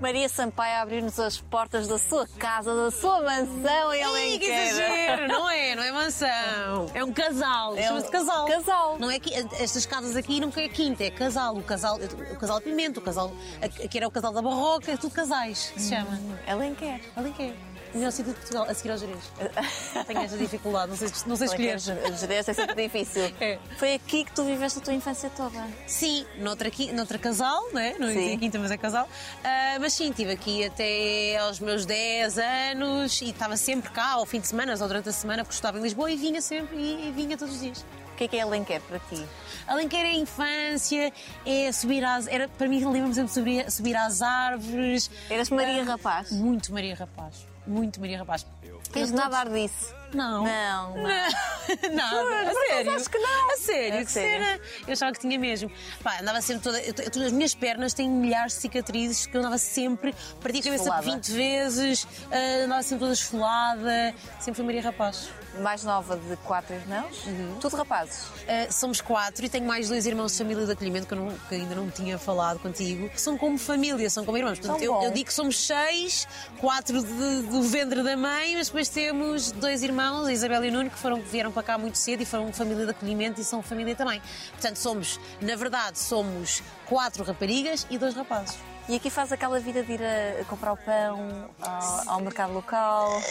Maria Sampaio a abrir-nos as portas da sua casa, da sua mansão em Ih, que Alenquer. exagero! Não é, não é mansão. É um casal. É um Chama-se casal. casal. Não é que estas casas aqui nunca é quinta, é casal. O casal, o casal Pimenta, o casal. Aqui era o casal da Barroca, é tudo casais, que se chama. Alenquer. Alenquer. O melhor sítio de Portugal, a seguir aos Jerez. Tenho esta dificuldade, não sei, não sei escolher. Jerez é sempre difícil. É. Foi aqui que tu viveste a tua infância toda. Sim, noutra, noutra casal, não é? Não dizia quinta, mas é casal. Ah, mas sim, estive aqui até aos meus 10 anos e estava sempre cá, ao fim de semana, ou durante a semana, porque estava em Lisboa e vinha sempre e, e vinha todos os dias. O que é que é Alenquer para ti? Alenquer é a infância, é subir às. Era, para mim, lembro-me sempre de subir, subir às árvores. Eras Maria Ah, Rapaz? Muito Maria Rapaz. Muito Maria Rapaz. Tens Eu nada todos- a disso? Não. Não, não. Nada, a sério. acho que não. A sério, A que sério. Eu achava que tinha mesmo. Pá, andava sempre toda. Eu, eu- as minhas pernas têm milhares de cicatrizes que eu andava sempre, partia a cabeça Esfolada. 20 vezes, ah, andava sempre toda esfolada. Sempre foi Maria Rapaz. Mais nova de quatro irmãos? Uhum. Tudo rapazes. Uh, somos quatro e tenho mais dois irmãos de família de acolhimento que, não- que ainda não tinha falado contigo, são como família, são como irmãos. Portanto, eu, eu digo que somos seis, quatro de- do ventre da mãe, mas depois temos dois irmãos, a Isabel e o Nuno, que foram, vieram para cá muito cedo e foram família de acolhimento e são família também. Portanto, somos, na verdade, somos quatro raparigas e dois rapazes. E aqui faz aquela vida de ir a comprar o pão ao, ao mercado local.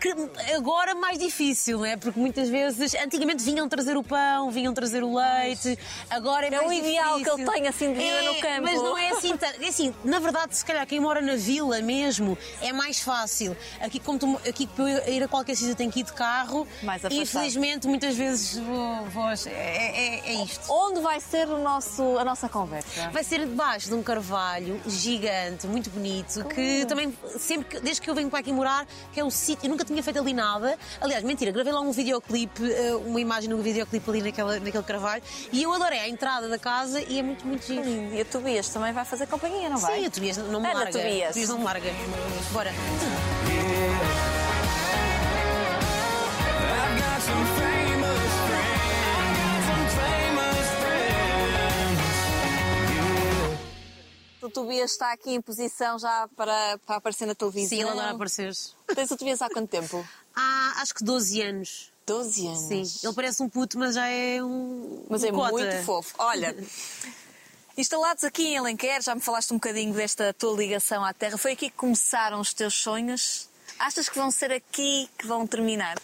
Que agora mais difícil, não é? Porque muitas vezes, antigamente vinham trazer o pão, vinham trazer o leite, agora é, É mais o ideal que ele tem, assim, de vida no campo. Mas não é assim, tanto. é assim, na verdade, se calhar quem mora na vila mesmo é mais fácil. Aqui, como tu, aqui para eu ir a qualquer sítio tenho que ir de carro. Mais afastado. Infelizmente, muitas vezes vou, vou é, é, é isto. Onde vai ser o nosso, a nossa conversa? Vai ser debaixo de um carvalho gigante, muito bonito, que também, sempre que, desde que eu venho para aqui morar, que é um sítio, eu nunca tinha feito ali nada. Aliás, mentira, gravei lá um videoclipe, eh, uma imagem num videoclipe ali naquela, naquele carvalho, e eu adorei a entrada da casa e é muito, muito giro. Lindo. E a Tobias também vai fazer companhia, não vai? Sim, a Tobias não me Ana larga. Tobias. A Tobias não me larga. Bora. O Tobias está aqui em posição já para, para aparecer na televisão. Sim, ele adora aparecer. Tens o Tobias há quanto tempo? Há acho que 12 anos. 12 anos. Sim, ele parece um puto, mas já é um. Mas um é cota. muito fofo. Olha, instalados aqui em Alenquer, já me falaste um bocadinho desta tua ligação à terra. Foi aqui que começaram os teus sonhos? Achas que vão ser aqui que vão terminar?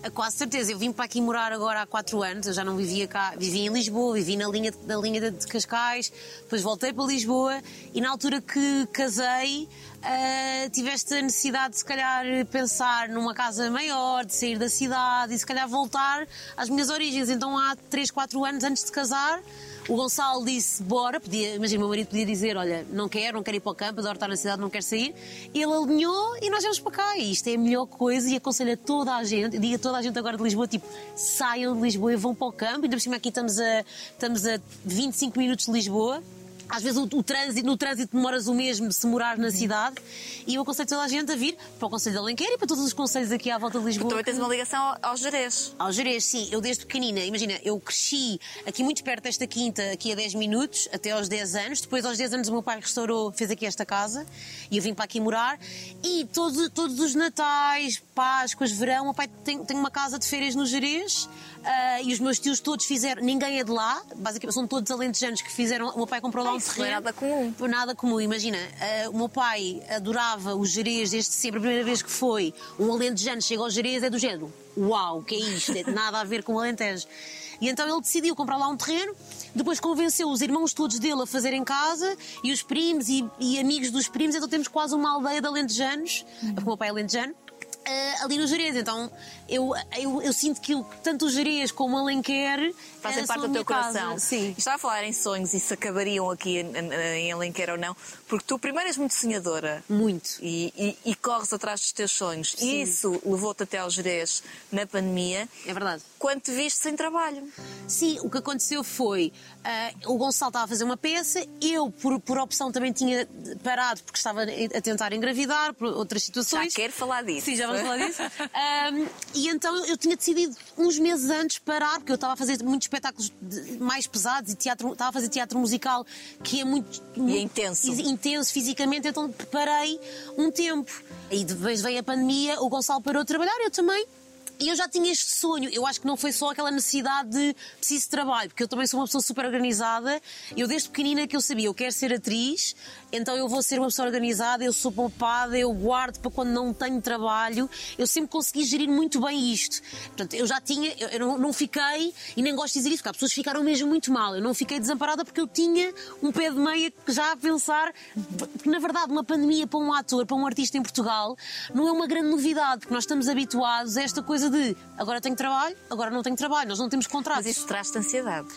A quase certeza. Eu vim para aqui morar agora há 4 anos. Eu já não vivia cá. Vivia em Lisboa, vivi na linha, na linha de- Cascais. Depois voltei para Lisboa e na altura que casei. ah, tiveste a necessidade de se calhar pensar numa casa maior, de sair da cidade e se calhar voltar às minhas origens. Então há 3, 4 anos antes de casar, o Gonçalo disse, bora, podia, imagina, o meu marido podia dizer, olha, não quero, não quero ir para o campo, adoro estar na cidade, não quero sair. Ele alinhou e nós viemos para cá. E isto é a melhor coisa e aconselho a toda a gente, eu digo a toda a gente agora de Lisboa, tipo, saiam de Lisboa e vão para o campo. Ainda por cima aqui estamos a, estamos a 25 minutos de Lisboa. Às vezes o, o trânsito, no trânsito demoras o mesmo se morar na cidade. E eu aconselho toda a gente a vir para o Conselho de Alenquer e para todos os conselhos aqui à volta de Lisboa. Também tens uma ligação ao- aos Jerez. Ao Jerez, sim. Eu desde pequenina, imagina, eu cresci aqui muito perto desta quinta, aqui a 10 minutos, até aos 10 anos. Depois, aos 10 anos, o meu pai restaurou, fez aqui esta casa e eu vim para aqui morar. E todos, todos os Natais, Páscoas, Verão, o meu pai tem, tem uma casa de férias no Jerez ah, e os meus tios todos fizeram, ninguém é de lá, basicamente são todos alentejanos que fizeram, o meu pai comprou lá um terreno. nada comum. Nada comum, imagina, ah, o meu pai adorava os Jerez desde sempre, a primeira vez que foi, um alentejano chega ao Jerez é do género, uau, o que é isto? É nada a ver com o Alentejo. E então ele decidiu comprar lá um terreno, depois convenceu os irmãos todos dele a fazerem casa e os primos e, e amigos dos primos, então temos quase uma aldeia de alentejanos, porque o meu pai é alentejano, ah, ali no Jerez. Então eu, eu, eu sinto que tanto o Jerez como o Alenquer Fazem ah, parte do teu casa. coração. Sim. Estava a falar em sonhos e se acabariam aqui em, em- Alenquer ou não, porque tu primeiro és muito sonhadora. Muito. E, e- e corres atrás dos teus sonhos. E isso levou-te até aos Jerez na pandemia, É verdade. quando te viste sem trabalho. Sim, o que aconteceu foi ah, o Gonçalo estava a fazer uma peça, eu, por, por opção, também tinha parado porque estava a tentar engravidar, por outras Já situações. quero falar disso. Sim, já vamos vamos falar disso. Ahm, e então eu tinha decidido uns meses antes parar, porque eu estava a fazer muitos espetáculos de- mais pesados e teatro, estava a fazer teatro musical que é muito. E é intenso. intenso fisicamente, então parei um tempo. E depois veio a pandemia, o Gonçalo parou de trabalhar, eu também. E eu já tinha este sonho. Eu acho que não foi só aquela necessidade de preciso de trabalho, porque eu também sou uma pessoa super organizada. Eu desde pequenina que eu sabia, eu quero ser atriz, então eu vou ser uma pessoa organizada, eu sou poupada, eu guardo para quando não tenho trabalho. Eu sempre consegui gerir muito bem isto. Portanto, eu já tinha, eu, eu não, não fiquei, e nem gosto de dizer isso, porque as pessoas ficaram mesmo muito mal. Eu não fiquei desamparada porque eu tinha um pé de meia já a pensar, porque na verdade uma pandemia para um ator, para um artista em Portugal, não é uma grande novidade, porque nós estamos habituados a esta coisa de agora tenho trabalho, agora não tenho trabalho, nós não temos contratos. Mas isso traz-te ansiedade.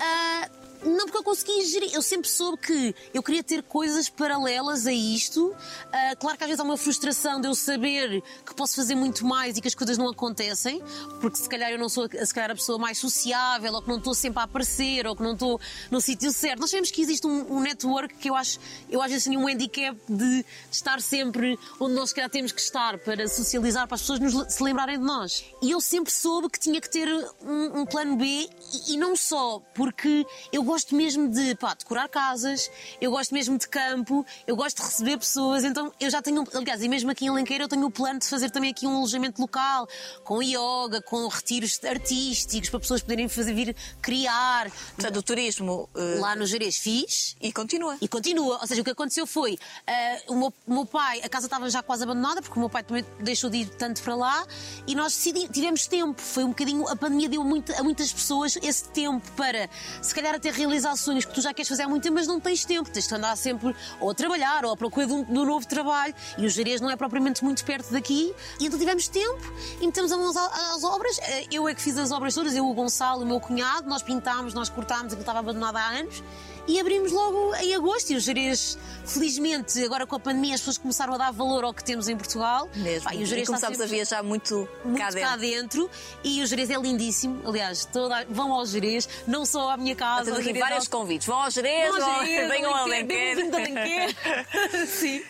Ah, não, porque eu consegui gerir. Eu sempre soube que eu queria ter coisas paralelas a isto. Ah, claro que às vezes há uma frustração de eu saber que posso fazer muito mais e que as coisas não acontecem, porque se calhar eu não sou se calhar, a pessoa mais sociável, ou que não estou sempre a aparecer, ou que não estou no sítio certo. Nós sabemos que existe um, um network que eu acho, eu às vezes tenho um handicap de estar sempre onde nós se calhar temos que estar para socializar, para as pessoas nos, se lembrarem de nós. E eu sempre soube que tinha que ter um, um plano B e, e não só, porque eu gosto mesmo de pá, decorar casas, eu gosto mesmo de campo, eu gosto de receber pessoas, então eu já tenho, aliás, e mesmo aqui em Lenqueira eu tenho o plano de fazer também aqui um alojamento local, com yoga, com retiros artísticos, para pessoas poderem fazer vir criar. Portanto, o turismo. eh, Lá no Jerez fiz, E continua. e continua. Ou seja, o que aconteceu foi ah, o, meu, o meu pai, a casa estava já quase abandonada, porque o meu pai também deixou de ir tanto para lá, e nós decidimos, tivemos tempo. Foi um bocadinho. A pandemia deu muito, a muitas pessoas esse tempo para, se calhar, até realizar sonhos que tu já queres fazer há muito tempo, mas não tens tempo. Tens de andar sempre ou a trabalhar ou à procura de um, de um novo trabalho. E o Jerez não é propriamente muito perto daqui. E então tivemos tempo e metemos a mãos à- às obras. Ah, Eu é que fiz as obras todas, eu, o Gonçalo, o meu cunhado, nós pintámos, nós cortámos, aquilo estava abandonado há anos. E abrimos logo em agosto e o Jerez, felizmente, agora com a pandemia, as pessoas começaram a dar valor ao que temos em Portugal. Mesmo. Pá, e o e começámos a sempre viajar muito, muito cá dentro. cá dentro. E o Jerez é lindíssimo. Aliás, toda, vão ao Jerez, não só à minha casa. Temos aqui vários ao- convites. Vão ao Jerez, Vão ao Alenquer. venham ao Alenquer. Sim.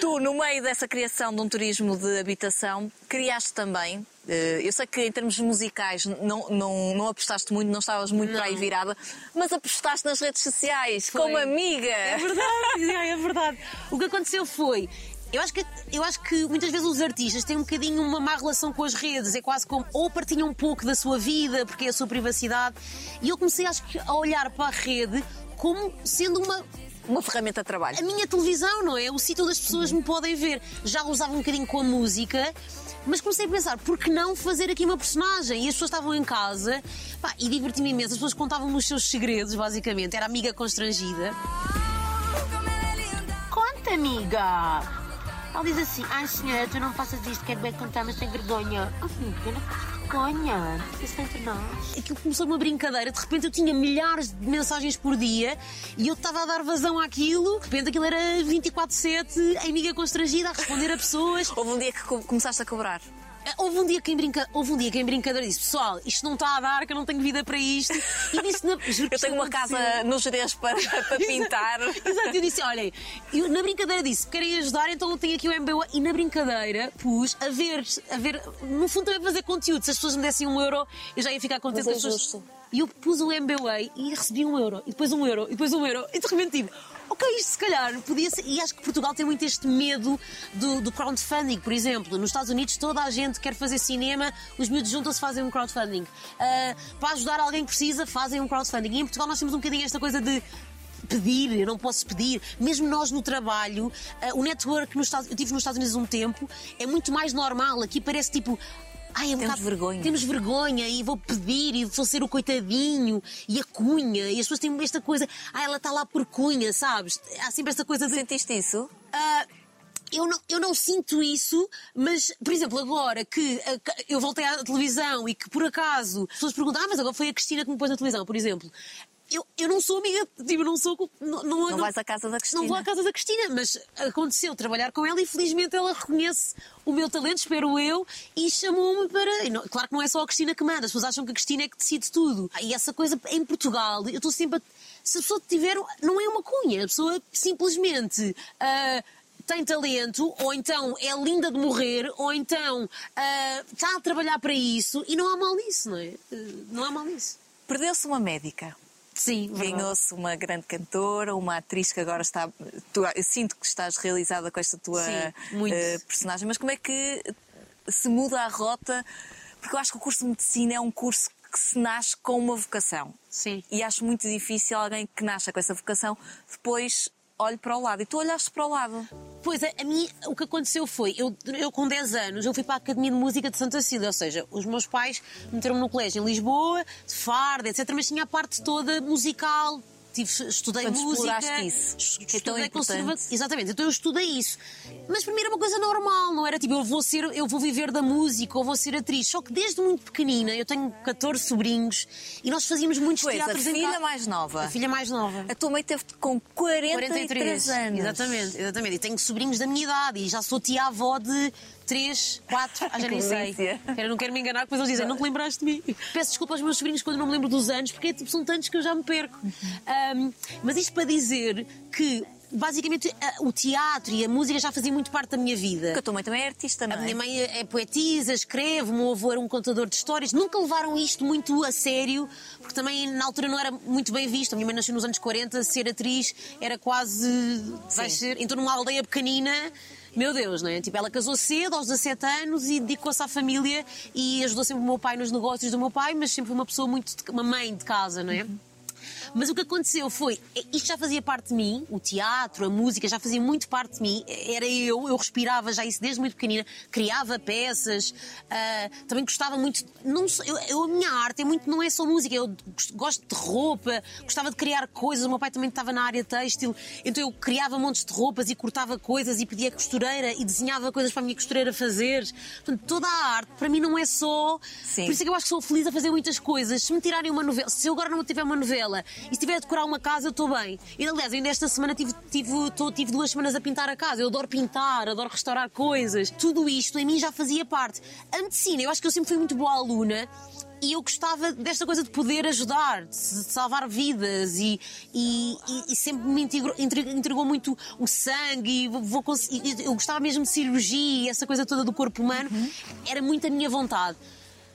Tu, no meio dessa criação de um turismo de habitação, criaste também. Eh, Eu sei que em termos musicais não, não, não apostaste muito, não estavas muito Não. para aí virada, mas apostaste nas redes sociais, Foi. como amiga. É verdade, é, é verdade. O que aconteceu foi. Eu acho, que, eu acho que muitas vezes os artistas têm um bocadinho uma má relação com as redes. É quase como ou partilham um pouco da sua vida, porque é a sua privacidade. E eu comecei, acho que, a olhar para a rede como sendo uma, Uma ferramenta de trabalho. a minha televisão, não é? O sítio onde as pessoas me podem ver. Já usava um bocadinho com a música, mas comecei a pensar, por que não fazer aqui uma personagem? E as pessoas estavam em casa pá, e diverti-me imenso. As pessoas contavam-me os seus segredos, basicamente. Era amiga constrangida. Conta, amiga! Ela diz assim: Ai, senhora, tu não faças isto, quero bem contar, mas tem vergonha. Amiga, não faço vergonha. Isso entre nós. Aquilo começou uma brincadeira. De repente eu tinha milhares de mensagens por dia e eu estava a dar vazão àquilo. De repente aquilo era 24-7, amiga constrangida, a responder a pessoas. Houve um dia que co- começaste a cobrar. Houve um dia que em, brinca... Houve um dia que em brincadeira disse: Pessoal, isto não está a dar, que eu não tenho vida para isto. E disse: na... Eu tenho uma casa no Jerez para, para pintar. Exato, eu disse, olhem, eu na brincadeira disse, querem ajudar, então eu tenho aqui o MBA. E na brincadeira pus a ver, a ver, no fundo também fazer conteúdo. Se as pessoas me dessem um euro, eu já ia ficar contente. Mas é as pessoas... justo. E eu pus o MBA e recebi um euro, e depois um euro, e depois um euro. E de repente tive, ok, isto se calhar podia ser. E acho que Portugal tem muito este medo do, do crowdfunding, por exemplo. Nos Estados Unidos toda a gente quer fazer cinema, os miúdos juntam-se fazem um crowdfunding. Ah, para ajudar alguém que precisa, fazem um crowdfunding. E em Portugal nós temos um bocadinho esta coisa de pedir, eu não posso pedir. Mesmo nós no trabalho, ah, o network Estados, eu estive nos Estados Unidos um tempo, é muito mais normal. Aqui parece tipo. Ai, é um Temos bocado- vergonha. Temos vergonha e vou pedir e vou ser o coitadinho e a cunha. E as pessoas têm esta coisa, ah, ela está lá por cunha, sabes? Há sempre esta coisa de. Sentiste isso? Ah, eu não, eu não sinto isso, mas, por exemplo, agora que que eu voltei à televisão e que por acaso as pessoas perguntam, ah, mas agora foi a Cristina que me pôs na televisão, por exemplo. Eu, eu não sou amiga, tipo, não sou. Não, não, Não vais à casa da Cristina. Não vou à casa da Cristina, mas aconteceu trabalhar com ela e felizmente ela reconhece o meu talento, espero eu, e chamou-me para. não- claro que não é só a Cristina que manda, as pessoas acham que a Cristina é que decide tudo. E essa coisa em Portugal, eu estou sempre a. Se a pessoa tiver. Não é uma cunha, a pessoa simplesmente. ah, tem talento, ou então é linda de morrer, ou então ah, está a trabalhar para isso e não há mal nisso, não é? Ah, não há mal nisso. Perdeu-se uma médica. Sim. Ganhou-se uma grande cantora, uma atriz que agora está. Tu, eu sinto que estás realizada com esta tua Sim, eh, personagem, mas como é que se muda a rota? Porque eu acho que o curso de medicina é um curso que se nasce com uma vocação. Sim. E acho muito difícil alguém que nasça com essa vocação depois olhe para o lado. E tu olhaste para o lado. Pois, a, a mim, o que aconteceu foi, eu, eu com 10 anos, eu fui para a Academia de Música de Santa Cília, ou seja, os meus pais meteram-me no colégio em Lisboa, de farda, etc, mas tinha a parte toda musical, tive, estudei Portanto, música. isso, que é estudei importante. conserva- Exatamente, então eu estudei isso. Mas para mim era uma coisa normal, não era tipo, eu vou ser, eu vou viver da música ou vou ser atriz. Só que desde muito pequenina, eu tenho 14 sobrinhos e nós fazíamos muitos a teatros em filha casa. mais nova. A filha mais nova. A tua mãe teve com 43, anos. Exatamente, exatamente. E tenho sobrinhos da minha idade e já sou tia-avó de 3, 4, ah, já nem sei. Eu não quero me enganar, depois eles dizem, não te lembraste de mim. Peço desculpa aos meus sobrinhos quando não me lembro dos anos, porque tipo, são tantos que eu já me perco. Ahm, mas isto para dizer que. Basicamente, a- o teatro e a música já faziam muito parte da minha vida. Porque a tua mãe também é artista, não A é? minha mãe é poetisa, escreve, o meu avô era um contador de histórias. Nunca levaram isto muito a sério, porque também na altura não era muito bem visto. A minha mãe nasceu nos anos 40, ser atriz era quase. Vai ser. Então numa aldeia pequenina. Meu Deus, não é? Tipo, ela casou cedo, aos 17 anos, e dedicou-se à família e ajudou sempre o meu pai nos negócios do meu pai, mas sempre foi uma pessoa muito. uma mãe de casa, não é? Mas o que aconteceu foi, isto já fazia parte de mim, o teatro, a música já fazia muito parte de mim, era eu, eu respirava já isso desde muito pequenina, criava peças, ah, também gostava muito, não, eu, eu- a minha arte é muito, não é só música, eu gosto- gosto de roupa, gostava de criar coisas, o meu pai também estava na área têxtil, então eu criava montes de roupas e cortava coisas e pedia costureira e desenhava coisas para a minha costureira fazer. Portanto, toda a arte para mim não é só. Sim. Por isso é que eu acho que sou feliz a fazer muitas coisas. Se me tirarem uma novela, se eu agora não tiver uma novela e se tiver a decorar uma casa, eu estou bem. E aliás, ainda esta semana tive, tive, tô- tive duas semanas a pintar a casa. Eu adoro pintar, adoro restaurar coisas. Tudo isto em mim já fazia parte. A medicina, eu acho que eu sempre fui muito boa aluna. E eu gostava desta coisa de poder ajudar, de salvar vidas e, e- e- sempre me integrou, entregou muito o sangue. E vou, eu gostava mesmo de cirurgia e essa coisa toda do corpo humano. Era muito a minha vontade.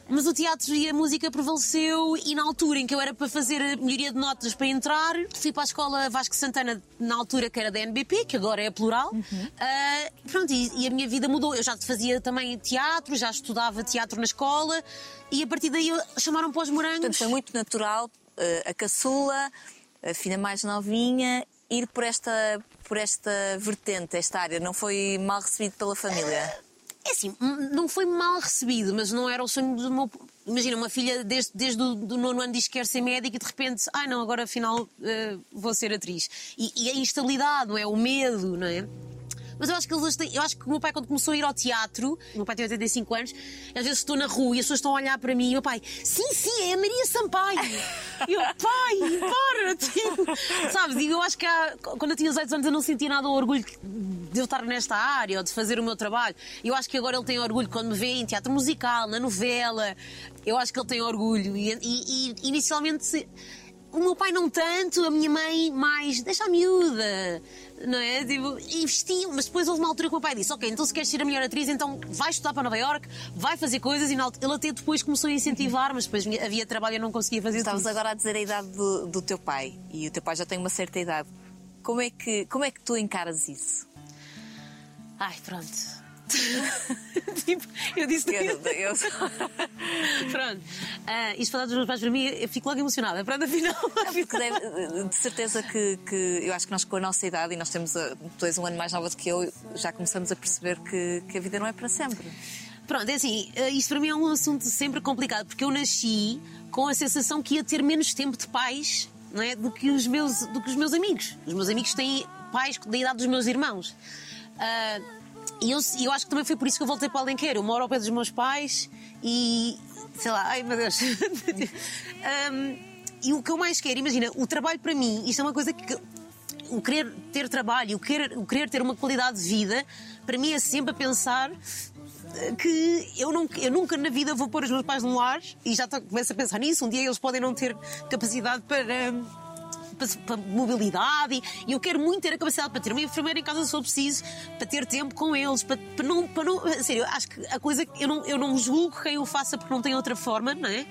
Mas o teatro e a música prevaleceu e na altura em que eu era para fazer a melhoria de notas para entrar, fui para a escola Vasco Santana na altura que era da NBP, que agora é plural. Ah, pronto, e, e a minha vida mudou. Eu já fazia também teatro, já estudava teatro na escola e a partir daí chamaram para os morangos. Portanto, foi muito natural eh, a caçula, a filha mais novinha, ir por esta, por esta vertente, esta área. Não foi mal recebido pela família? É assim, não foi mal recebido, mas não era o sonho do meu. Imagina, uma filha desde, desde o do nono ano diz que quer ser médica e de repente, ai não, agora afinal eh, vou ser atriz. E, e a instabilidade, não é? O medo, não é? Mas eu acho que eles têm, eu acho que o meu pai, quando começou a ir ao teatro, meu pai tem 85 anos, às vezes estou na rua e as pessoas estão a olhar para mim e o meu pai, sim, sim, é a Maria Sampaio. E eu, pai, para, tipo, sabes? E eu acho que há- quando eu tinha 18 anos eu não sentia nada o orgulho de eu estar nesta área ou de fazer o meu trabalho. Eu acho que agora ele tem orgulho quando me vê em teatro musical, na novela. Eu acho que ele tem orgulho. E, e- e inicialmente. O meu pai não tanto, a minha mãe mais, deixa a miúda, não é? Tipo, investiu, mas depois houve uma altura que o meu pai disse: Ok, então se queres ser a melhor atriz, então vai estudar para Nova York, vai fazer coisas. E ele até depois começou a incentivar, mas depois havia trabalho e eu não conseguia fazer Estavas tudo. agora a dizer a idade do, do teu pai e o teu pai já tem uma certa idade. Como é que, como é que tu encaras isso? Ai, pronto. tipo, eu disse Eu, eu- Pronto. Ah, isto falar dos meus pais para mim, eu fico logo emocionada. Pronto, afinal. deve- de certeza que, que eu acho que nós com a nossa idade e nós temos a, tu és um ano mais nova do que eu, já começamos a perceber que, que a vida não é para sempre. Pronto, é assim, eh, isto para mim é um assunto sempre complicado, porque eu nasci com a sensação que ia ter menos tempo de pais não é, do, que os meus, do que os meus amigos. Os meus amigos têm pais da idade dos meus irmãos. Ah, e eu, eu acho que também foi por isso que eu voltei para o Alenquer. Eu moro ao pé dos meus pais e. sei lá, ai meu Deus. Ahm, e o que eu mais quero, imagina, o trabalho para mim, isto é uma coisa que o querer ter trabalho, o querer, o querer ter uma qualidade de vida, para mim é sempre a pensar eh, que eu, não, eu nunca na vida vou pôr os meus pais num lar e já começo a pensar nisso. Um dia eles podem não ter capacidade para, para, para mobilidade e, e eu quero muito ter a capacidade para ter uma enfermeira em casa se for preciso, para ter tempo com eles, para, para não, para não. Sério, eu acho que a coisa. Eu não, eu não julgo quem o faça porque não tem outra forma, não é?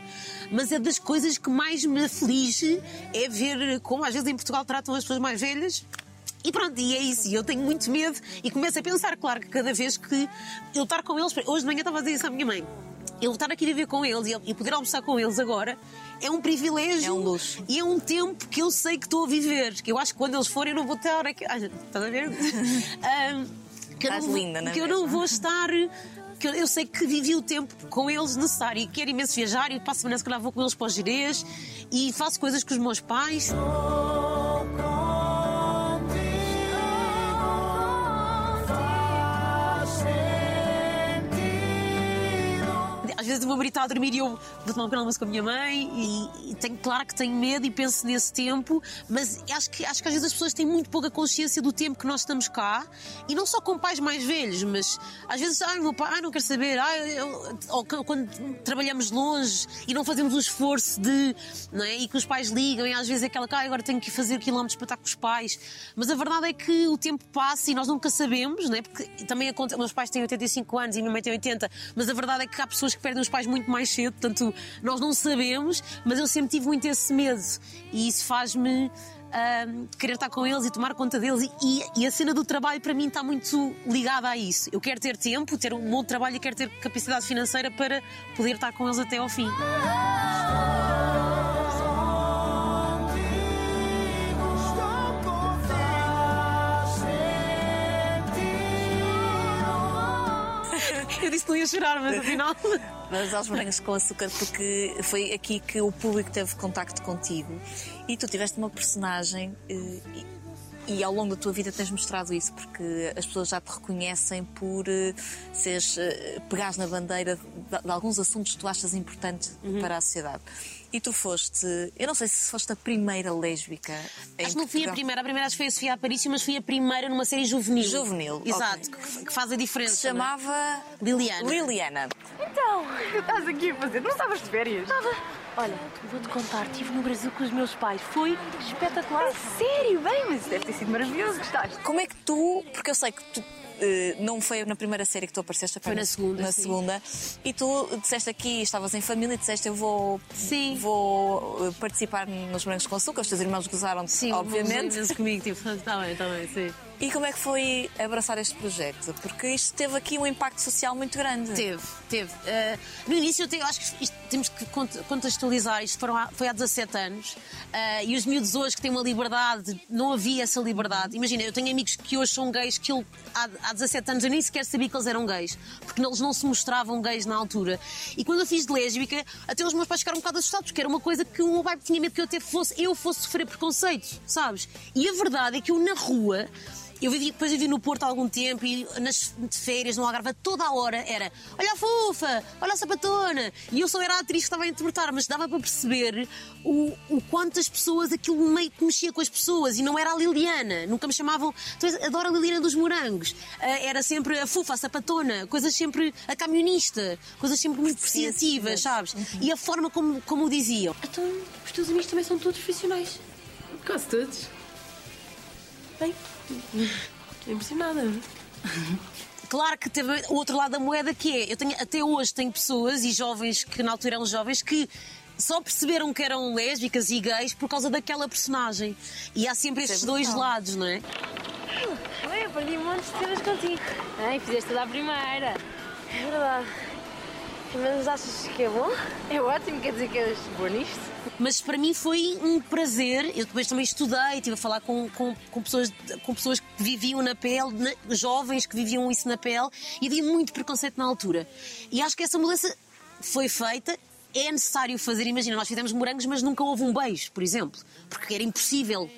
Mas é das coisas que mais me aflige é ver como às vezes em Portugal tratam as pessoas mais velhas e pronto, e é isso. E eu tenho muito medo e começo a pensar, claro, que cada vez que eu estar com eles. Hoje de manhã estava a dizer isso à minha mãe. Eu estar aqui a viver com eles e poder almoçar com eles agora é um privilégio. É um luxo. E é um tempo que eu sei que estou a viver. Que eu acho que quando eles forem eu não vou estar aqui. Ah, estás a ver? Que eu Estás não vou- linda, não é Que eu não vou estar. Que eu, eu sei que vivi o tempo com eles necessário e quero imenso viajar e passo a semana se calhar vou com eles para os Jerez e faço coisas com os meus pais. Vezes o meu marido está a dormir e eu vou tomar um pequeno almoço com a minha mãe e, e tenho, claro que tenho medo e penso nesse tempo, mas acho que, acho que às vezes as pessoas têm muito pouca consciência do tempo que nós estamos cá e não só com pais mais velhos, mas às vezes, ai, meu pai, ai, não quero saber, ai, eu- ou quando trabalhamos longe e não fazemos o esforço de, não é? E que os pais ligam e às vezes é aquela, ah, agora tenho que fazer quilómetros para estar com os pais, mas a verdade é que o tempo passa e nós nunca sabemos, não é? Porque também acontece, meus pais têm 85 anos e minha mãe tem 80, mas a verdade é que há pessoas que perdem os pais muito mais cedo, portanto, nós não sabemos, mas eu sempre tive muito esse medo e isso faz-me querer estar com eles e tomar conta deles. E, e a cena do trabalho para mim está muito ligada a isso. Eu quero ter tempo, ter um bom trabalho e quero ter capacidade financeira para poder estar com eles até ao fim. Eu disse que não ia chorar, mas afinal. Mas aos morangos com açúcar, porque foi aqui que o público teve contacto contigo e tu tiveste uma personagem eh, e ao longo da tua vida tens mostrado isso, porque as pessoas já te reconhecem por eh, seres, eh, pegares na bandeira de, de alguns assuntos que tu achas importantes Uhum. para a sociedade. E tu foste, eu não sei se foste a primeira lésbica. Acho que não fui a primeira. A primeira acho que foi a Sofia Aparício, mas fui a primeira numa série juvenil. Juvenil, Exato, ok. que, que faz a diferença. Se é? chamava Liliana. Liliana. Então, o que estás aqui a fazer? Não estavas de férias? Estava. Olha, vou-te contar, estive no Brasil com os meus pais. Foi espetacular. sério? Bem, mas isso deve ter sido maravilhoso. Gostaste? Como é que tu, porque eu sei que tu eh, não foi na primeira série que tu apareceste, Foi na segunda, Na sim. segunda. E tu disseste aqui, estavas em família e disseste eu vou, Sim. vou eh, participar nos Brancos com Açúcar. Os teus irmãos gozaram Sim, obviamente. imenso comigo, tipo, está bem, está bem, sim. E como é que foi abraçar este projeto? Porque isto teve aqui um impacto social muito grande. Teve, teve. Uh, no início, eu, tenho- eu acho que isto- temos que cont- contextualizar. Isto foram foi há 17 anos. uh, e os miúdos hoje que têm uma liberdade, não havia essa liberdade. Imagina, eu tenho amigos que hoje são gays que eu, há, há 17 anos eu nem sequer sabia que eles eram gays. Porque eles não se mostravam gays na altura. E quando eu fiz de lésbica, até os meus pais ficaram um bocado assustados, porque era uma coisa que o meu pai tinha medo que eu até fosse, eu fosse sofrer preconceito, sabes? E a verdade é que eu na rua. Eu vivi, depois vivi no Porto há algum tempo e nas de férias, no Algarve, toda a hora era olha a fofa, olha a sapatona. E eu só era a atriz que estava a interpretar, mas dava para perceber o, o quanto as pessoas, aquilo meio que mexia com as pessoas. E não era a Liliana, nunca me chamavam, tu és- adoro a Liliana dos Morangos. Ah, era sempre a fofa, a sapatona, coisas sempre, a camionista, coisas sempre muito apreciativas, sabes? E a forma como, como o diziam. Então, os teus amigos também são todos profissionais. Quase todos. Bem, estou impressionada. Claro que teve o outro lado da moeda que é, eu tenho, até hoje tenho pessoas e jovens que na altura eram jovens que só perceberam que eram lésbicas e gays por causa daquela personagem. E há sempre estes dois lados, não é? Eu perdi um monte de cenas contigo. Ai, fizeste tudo à primeira. É verdade. Mas achas que é bom? É ótimo, quer dizer que és boa nisto? Mas para mim foi um prazer. Eu depois também estudei, estive a falar com, com, com pessoas, com pessoas que viviam na pele, na- jovens que viviam isso na pele, e havia muito preconceito na altura. E acho que essa mudança foi feita. É necessário fazer, imagina, nós fizemos morangos, mas nunca houve um beijo, por exemplo, porque era impossível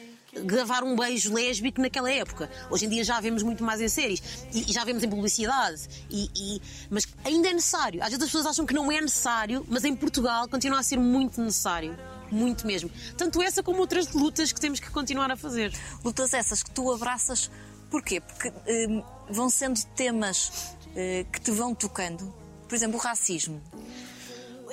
gravar um beijo lésbico naquela época. Hoje em dia já vemos muito mais em séries e, e já vemos em publicidade. E, e- mas ainda é necessário. Às vezes as pessoas acham que não é necessário, mas em Portugal continua a ser muito necessário. Muito mesmo. Tanto essa como outras lutas que temos que continuar a fazer. Lutas essas que tu abraças, porquê? Porque hum, vão sendo temas eh, que te vão tocando. Por exemplo, o racismo.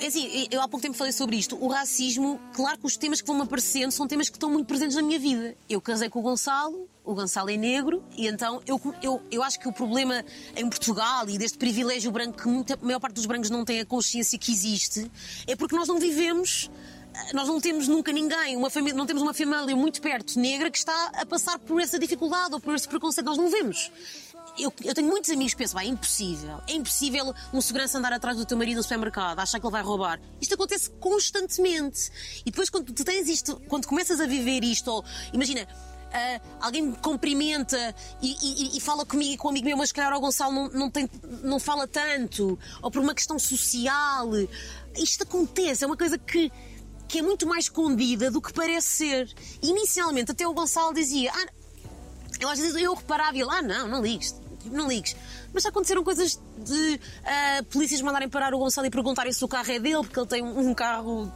É assim, eu há pouco tempo falei sobre isto. O racismo, claro que os temas que vão-me aparecendo são temas que estão muito presentes na minha vida. Eu casei com o Gonçalo, o Gonçalo é negro, e então eu, eu, eu acho que o problema em Portugal e deste privilégio branco que muita, a maior parte dos brancos não tem a consciência que existe, é porque nós não vivemos. Nós não temos nunca ninguém, uma família, não temos uma família muito perto negra que está a passar por essa dificuldade ou por esse preconceito. Nós não vemos eu, eu tenho muitos amigos que pensam, "Pá, é impossível. É impossível um segurança andar atrás do teu marido no supermercado, achar que ele vai roubar. Isto acontece constantemente. E depois, quando tu tens isto, quando começas a viver isto, ou imagina. ah, alguém me cumprimenta e, e- e fala comigo e com um amigo meu, mas calhar o Gonçalo não, não, tem, não fala tanto, ou por uma questão social. Isto acontece, é uma coisa que, que é muito mais escondida do que parece ser. Inicialmente, até o Gonçalo dizia: ah, eu às vezes eu reparava e ele, ah, não, não ligues, tipo, não ligues. Mas já aconteceram coisas de ah, polícias mandarem parar o Gonçalo e perguntarem se o carro é dele, porque ele tem um, carro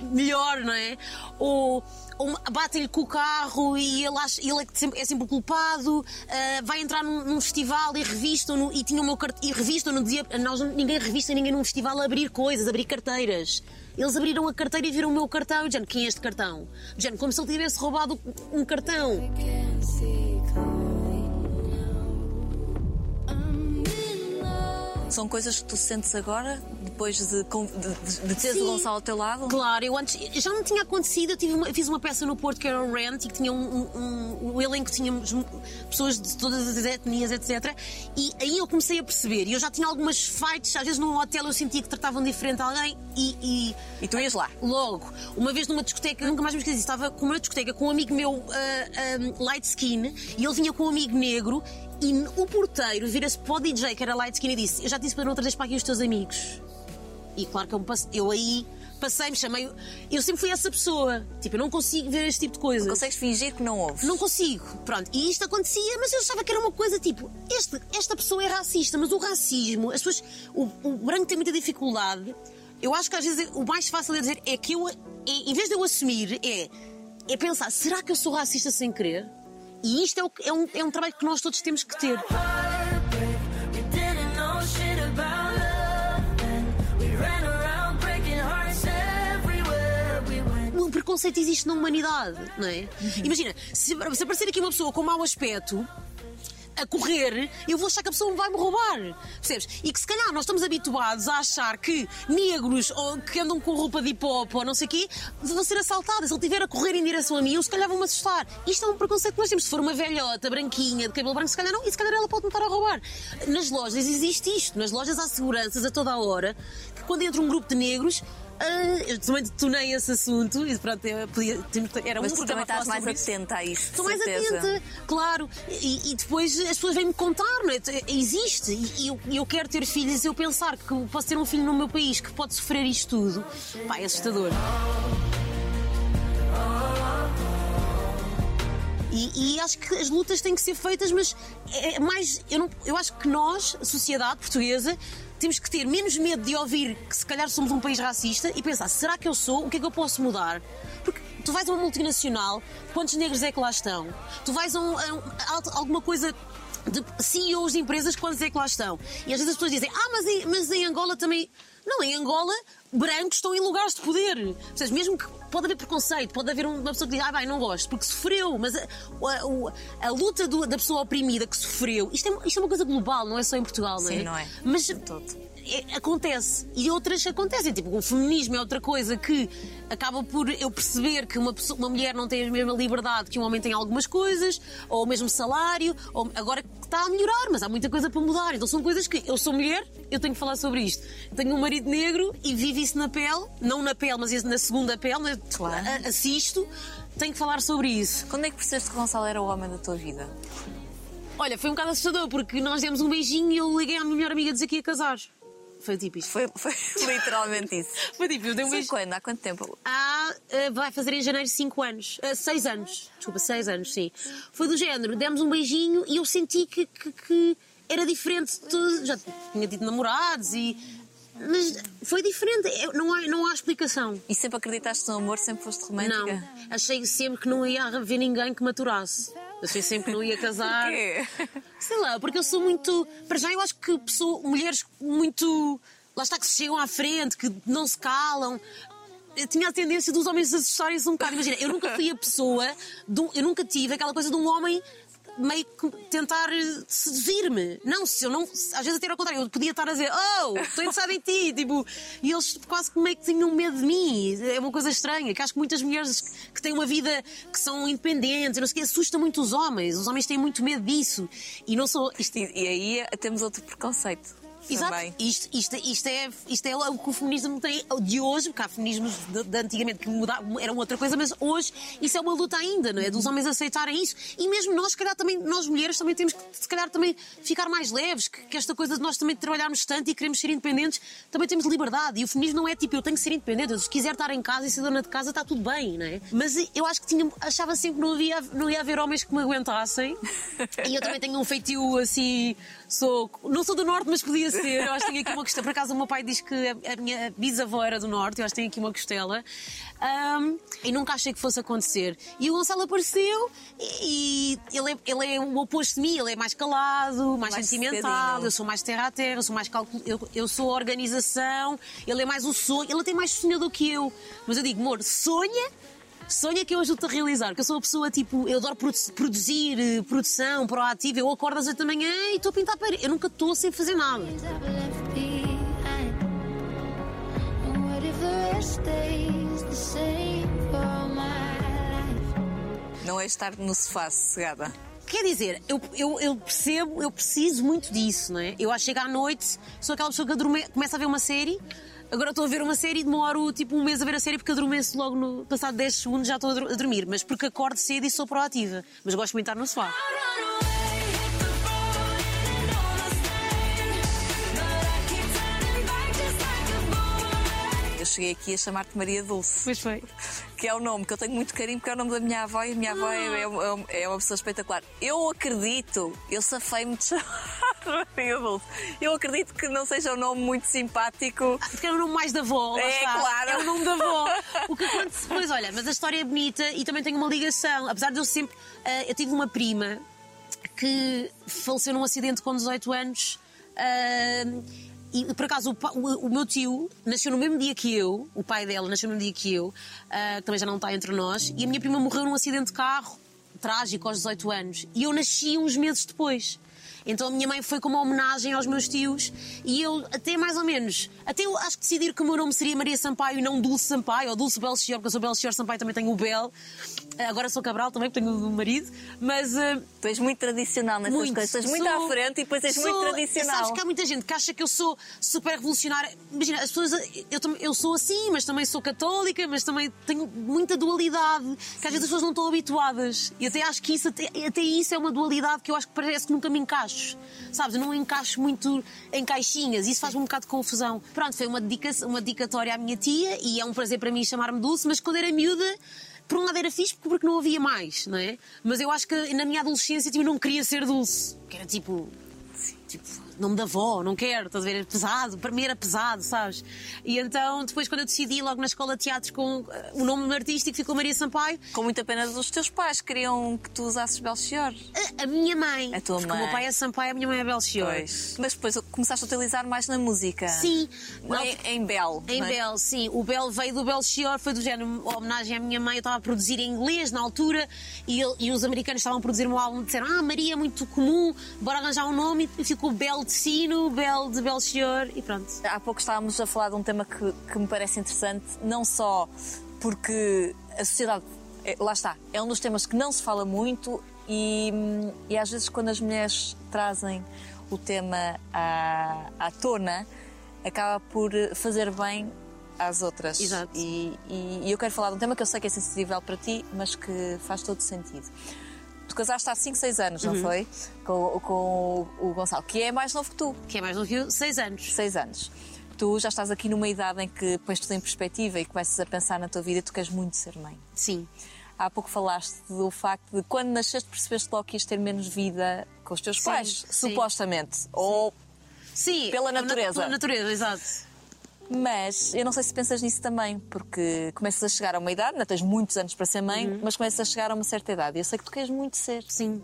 melhor, não é? Ou, ou batem-lhe com o carro e ele, acha, ele é, sempre, é sempre o culpado, ah, vai entrar num, num festival e revistam-no e tinha o meu e revistam-no, nós, ninguém revista ninguém num festival a abrir coisas, a abrir carteiras. Eles abriram a carteira e viram o meu cartão. Dizendo, quem é este cartão? Dizendo, como se ele tivesse roubado um cartão. São coisas que tu sentes agora, depois de, de, de, teres Sim. o Gonçalo ao teu lado? Claro, eu antes já não tinha acontecido. Eu tive uma- fiz uma peça no Porto que era o Rent e que tinha um, um, um- elenco tínhamos pessoas de todas as etnias, etc. E aí eu comecei a perceber. E eu já tinha algumas fights, às vezes num hotel eu sentia que tratavam diferente alguém e, e E tu ias lá? Logo, uma vez numa discoteca, nunca mais me esqueci, estava com uma discoteca com um amigo meu ah, ah, light skin e ele vinha com um amigo negro e o porteiro vira-se para o DJ que era light skin e disse: Eu já te disse para não trazeres para aqui os teus amigos. E claro que eu, passe- eu aí passei-me, chamei. Eu sempre fui essa pessoa. Tipo, eu não consigo ver este tipo de coisas. Consegues fingir que não ouves? Não consigo. Pronto, e isto acontecia, mas eu achava que era uma coisa tipo: este, esta pessoa é racista, mas o racismo, as pessoas. O, o branco tem muita dificuldade. Eu acho que às vezes o mais fácil de dizer é que eu, é, em vez de eu assumir, é, é pensar: será que eu sou racista sem querer? E isto é, o é um, é um trabalho que nós todos temos que ter. O preconceito existe na humanidade, não é? Imagina, se, se aparecer aqui uma pessoa com mau aspecto a correr, eu vou achar que a pessoa vai me roubar. Percebes? E que se calhar nós estamos habituados a achar que negros ou que andam com roupa de hip ou não sei o quê vão ser assaltados. Se ele estiver a correr em direção a mim, eu se calhar vão-me assustar. Isto é um preconceito que nós temos. Se for uma velhota, branquinha, de cabelo branco, se calhar não, e se calhar ela pode me estar a roubar. Nas lojas existe isto. Nas lojas há seguranças a toda a hora que quando entra um grupo de negros. Ah, eu também detonei esse assunto e pronto, eu podia, era Mas um tu programa estás mais isso. atenta a isto. Estou mais atenta, claro. E, e depois as pessoas vêm-me contar, não é? Existe. E eu, eu quero ter filhos e eu pensar que posso ter um filho no meu país que pode sofrer isto tudo. Pá, é assustador. E, e acho que as lutas têm que ser feitas, mas é mais. Eu, não, eu acho que nós, sociedade portuguesa, temos que ter menos medo de ouvir que se calhar somos um país racista e pensar: será que eu sou? O que é que eu posso mudar? Porque tu vais a uma multinacional, quantos negros é que lá estão? Tu vais a, um- a um- a alguma coisa de CEOs de empresas, quantos é que lá estão? E às vezes as pessoas dizem: ah, mas em, mas em Angola também. Não, em Angola, brancos estão em lugares de poder. Portanto, mesmo que pode haver preconceito, pode haver uma pessoa que diz, ah, bem, não gosto, porque sofreu, mas a, a- a luta do- da pessoa oprimida que sofreu, isto é, isto é uma coisa global, não é só em Portugal, não é? Sim, não é? Mas todo. É- acontece. E outras acontecem. Tipo, o feminismo é outra coisa que acaba por eu perceber que uma, pessoa- uma mulher não tem a mesma liberdade que um homem tem em algumas coisas, ou o mesmo salário, ou agora está a melhorar, mas há muita coisa para mudar. Então são coisas que eu sou mulher, eu tenho que falar sobre isto. Tenho um marido negro e vivo isso na pele, não na pele, mas na segunda pele? Claro. A- assisto, tenho que falar sobre isso. Quando é que percebeste que Gonçalo era o homem da tua vida? Olha, foi um bocado assustador porque nós demos um beijinho e eu liguei à minha melhor amiga a dizer que ia casar. Foi tipo isto. Foi, foi literalmente isso. Foi tipo, eu dei um beijo. quando? Há quanto tempo? Há, eh, vai fazer em janeiro 5 anos. 6 anos. Desculpa, 6 anos, sim. Foi do género, demos um beijinho e eu senti que, que- que era diferente de tudo. Já tinha tido namorados e. Mas foi diferente, não há, não há explicação. E sempre acreditaste no amor, sempre foste romântica? Não, achei sempre que não ia haver ninguém que me aturasse. Achei sempre que não ia casar. Porquê? Sei lá, porque eu sou muito. Para já, eu acho que sou mulheres muito. lá está que se chegam à frente, que não se calam. Eu tinha a tendência dos homens se assustarem-se um bocado. Imagina, eu nunca fui a pessoa, eu nunca tive aquela coisa de um homem meio que tentar eh, seduzir-me. Não, se eu não. Às vezes até era ao contrário, eu podia estar a dizer, oh, estou interessada em ti, tipo, e eles quase que meio que tinham medo de mim. É uma coisa estranha, que acho que muitas mulheres que têm uma vida que são independentes, não sei o quê, assusta muito os homens. Os homens têm muito medo disso. E não sou. Isto, e aí temos outro preconceito. Exato. Também. Isto, isto, isto, é, isto é o que o feminismo tem de hoje, porque há feminismos de, de antigamente que mudavam, eram outra coisa, mas hoje isso é uma luta ainda, não é? Dos homens aceitarem isso. E mesmo nós, se calhar, também, nós mulheres, também temos que, se calhar, também ficar mais leves, que, que esta coisa de nós também trabalharmos tanto e queremos ser independentes, também temos liberdade. E o feminismo não é tipo, eu tenho que ser independente, se quiser estar em casa e ser dona de casa, está tudo bem, não é? Mas eu acho que tinha, achava sempre que não, havia, não ia haver homens que me aguentassem. E eu também tenho um feitio assim, sou, não sou do norte, mas podia ser. Eu acho que tenho aqui uma costela. Por acaso, o meu pai diz que a, minha bisavó era do norte, eu acho que tenho aqui uma costela. Ahm, e nunca achei que fosse acontecer. E o Gonçalo apareceu e, e ele, é, ele é o oposto de mim, ele é mais calado, mais, Mais sentimental, eu sou mais terra a terra, eu sou mais cálculo, eu, eu sou a organização, ele é mais o sonho, ele é mais sonhador que eu. Mas eu digo, amor, sonha. Sonha que eu ajudo-te a realizar, porque eu sou uma pessoa tipo, eu adoro produ- produzir, eh, produção, proativa. Eu acordo às 8 da manhã e estou a pintar a parede. Eu nunca estou sem fazer nada. Não é estar no sofá sossegada. Quer dizer, eu, eu, eu percebo, eu preciso muito disso, não é? Eu acho que chego à noite, sou aquela pessoa que adorme, começa a ver uma série, agora estou a ver uma série e demoro tipo um mês a ver a série porque adormeço logo no passado 10 segundos já estou a dor- a dormir, mas porque acordo cedo e sou proativa. Mas gosto muito de estar no sofá. Eu cheguei aqui a chamar-te Maria Dulce. Pois foi. que é o nome que eu tenho muito carinho, porque é o nome da minha avó e a minha avó é, é- é uma pessoa espetacular. Eu acredito, eu safei-me de chamar Eu acredito que não seja um nome muito simpático. Porque era o nome mais da avó. É, está. claro. É o nome da avó. O que acontece depois, olha, mas a história é bonita e também tenho uma ligação. Apesar de eu sempre. ah, eu tive uma prima que faleceu num acidente com 18 anos. ah, e por acaso o, o- o meu tio nasceu no mesmo dia que eu, o pai dela nasceu no mesmo dia que eu, ah, que também já não está entre nós, e a minha prima morreu num acidente de carro trágico aos 18 anos. E eu nasci uns meses depois. Então a minha mãe foi como uma homenagem aos meus tios e eu até mais ou menos, até eu acho que decidir que o meu nome seria Maria Sampaio e não Dulce Sampaio, ou Dulce Belchior, porque eu sou Belchior Sampaio, também tenho o Bel. Agora sou Cabral também, porque tenho o marido, mas... ah, Tu és muito tradicional nessas muito. coisas. Estás muito Sou- à frente e depois és muito sou- tradicional. Sabes que há muita gente que acha que eu sou super revolucionária. Imagina, as pessoas. Eu, eu sou assim, mas também sou católica, mas também tenho muita dualidade que às vezes as pessoas não estão habituadas. E até acho que isso, até, até isso é uma dualidade que eu acho que parece que nunca me encaixo. Sabes? Eu não encaixo muito em caixinhas. Isso faz-me um bocado de confusão. Pronto, foi uma, dedica uma dedicatória à minha tia e é um prazer para mim chamar-me Dulce, mas quando era miúda. Por um lado era fixe porque não havia mais, não é? Mas eu acho que na minha adolescência tipo, eu não queria ser Dulce. Que era tipo, tipo, nome da avó, não quero, estás a ver? É pesado, para mim era pesado, sabes? E então, depois, quando eu decidi, logo na escola de teatro, com eh, o nome artístico, ficou Maria Sampaio, Com muita pena dos teus pais, queriam que tu usasses Belchior. a, a minha mãe. A tua porque o mãe. meu pai é Sampaio, a minha mãe é Belchior. Pois. Mas depois começaste a utilizar mais na música. Sim. Em, em Bel. Em não é? Bel, sim. O Bel veio do Belchior, foi do género homenagem à minha mãe. Eu estava a produzir em inglês na altura e, ele- e os americanos estavam a produzir um álbum e disseram: Ah, Maria é muito comum, bora arranjar um nome. E ficou Bel Sino, Bel de Belchior e pronto. Há pouco estávamos a falar de um tema que, que me parece interessante, não só porque a sociedade, é, lá está, é um dos temas que não se fala muito e, e às vezes quando as mulheres trazem o tema à, à tona, acaba por fazer bem às outras. Exato. E, e- e eu quero falar de um tema que eu sei que é sensível para ti, mas que faz todo sentido. Casaste há 5, 6 anos, Uhum. não foi? Com, com o Gonçalo, que é mais novo que tu. Que é mais novo que eu, seis anos. Seis anos. Tu já estás aqui numa idade em que pões tudo em perspectiva e começas a pensar na tua vida e tu queres muito ser mãe. Sim. Há pouco falaste do facto de quando nasceste percebeste logo que ias ter menos vida com os teus Sim, pais, sim. supostamente. Ou, Sim. Pela na- natureza. Pela natureza, exato. Mas eu não sei se pensas nisso também, porque começas a chegar a uma idade, ainda tens muitos anos para ser mãe, Uhum. mas começas a chegar a uma certa idade. E eu sei que tu queres muito ser. Sim.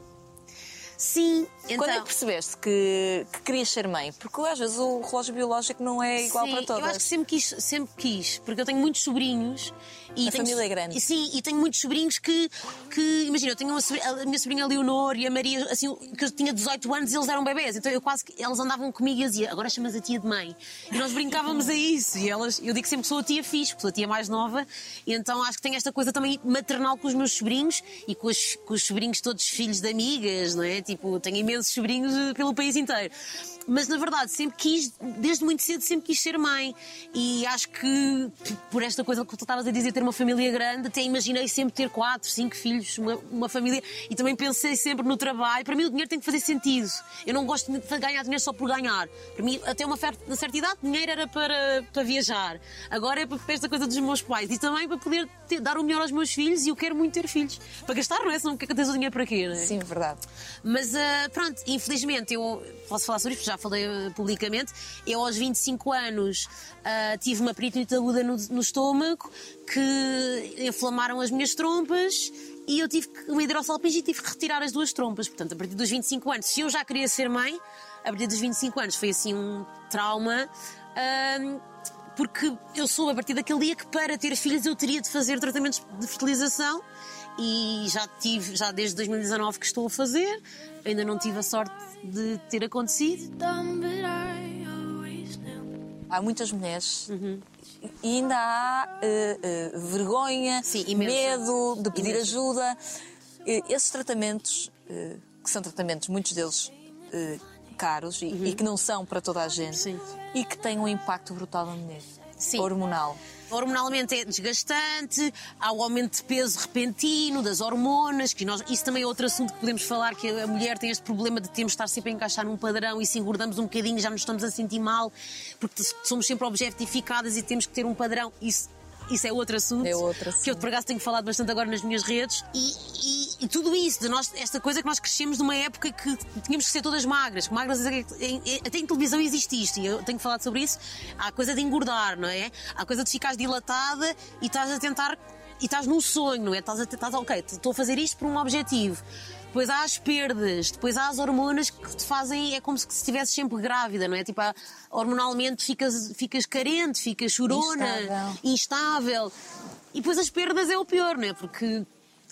Sim, então. Quando é que percebeste que, que querias ser mãe? Porque às vezes o relógio biológico não é igual Sim, para todas. Eu acho que sempre quis, sempre quis, porque eu tenho muitos sobrinhos e A tenho, família é grande. Sim, e tenho muitos sobrinhos que, que imagina, eu tenho sobrinha- a minha sobrinha Leonor e a Maria, assim, que eu tinha 18 anos e eles eram bebés, então eu quase que elas andavam comigo e dizia, agora chamas a tia de mãe. E nós brincávamos a isso, e elas, eu digo sempre que sou a tia fixe, porque sou a tia mais nova, e então acho que tenho esta coisa também maternal com os meus sobrinhos e com os, com os sobrinhos todos filhos de amigas, não é? Tipo, tenho imensos sobrinhos pelo país inteiro. Mas na verdade, sempre quis, desde muito cedo, sempre quis ser mãe. E acho que por esta coisa que tu estavas a dizer, ter uma família grande, até imaginei sempre ter quatro, cinco filhos, uma, uma família. E também pensei sempre no trabalho. Para mim, o dinheiro tem que fazer sentido. Eu não gosto de ganhar dinheiro só por ganhar. Para mim, até uma cer- uma certa idade, dinheiro era para, para viajar. Agora é para esta coisa dos meus pais. E também para poder ter- dar o melhor aos meus filhos. E eu quero muito ter filhos. Para gastar, não é? Senão, que é que tens o dinheiro para quê? Não é? Sim, verdade. Mas ah, pronto, infelizmente, eu posso falar sobre isto, já falei ah, publicamente. Eu, aos 25 anos, ah, tive uma peritite aguda no, no estômago que inflamaram as minhas trompas. E eu tive uma hidrossalpinge e tive que retirar as duas trompas. Portanto, a partir dos 25 anos, se eu já queria ser mãe, a partir dos 25 anos foi assim um trauma. ah, porque eu soube a partir daquele dia que para ter filhos eu teria de fazer tratamentos de fertilização e já tive, já desde 2019 que estou a fazer, ainda não tive a sorte de ter acontecido. Há muitas mulheres Uhum. e ainda há eh, eh, vergonha, Sim, medo de pedir Imensa. ajuda. Eh, esses tratamentos, que são tratamentos, muitos deles caros e, e que não são para toda a gente, Sim. e que têm um impacto brutal na mulher, Sim. hormonal. Hormonalmente é desgastante, há o aumento de peso repentino, das hormonas, que nós, isso também é outro assunto que podemos falar, que a mulher tem este problema de termos de estar sempre a encaixar num padrão e se engordamos um bocadinho já nos estamos a sentir mal, porque somos sempre objetificadas e temos que ter um padrão. Isso, isso é outro assunto. É outro Que eu, por acaso, tenho falado bastante agora nas minhas redes. E, e- e tudo isso, de nós, esta coisa que nós crescemos numa época que tínhamos que ser todas magras. Magras, é- é- até em televisão existe isto, e eu tenho falado sobre isso. Há a coisa de engordar, não é? Há a coisa de ficares dilatada e estás a tentar. E estás num sonho, não é? Estás a tentar, ok, estou a fazer isto por um objetivo. Depois há as perdas, depois há as hormonas que te fazem, é como se estivesses sempre grávida, não é? Tipo, hormonalmente ficas, ficas carente, ficas chorona, Instável. instável. E depois as perdas é o pior, não é? Porque.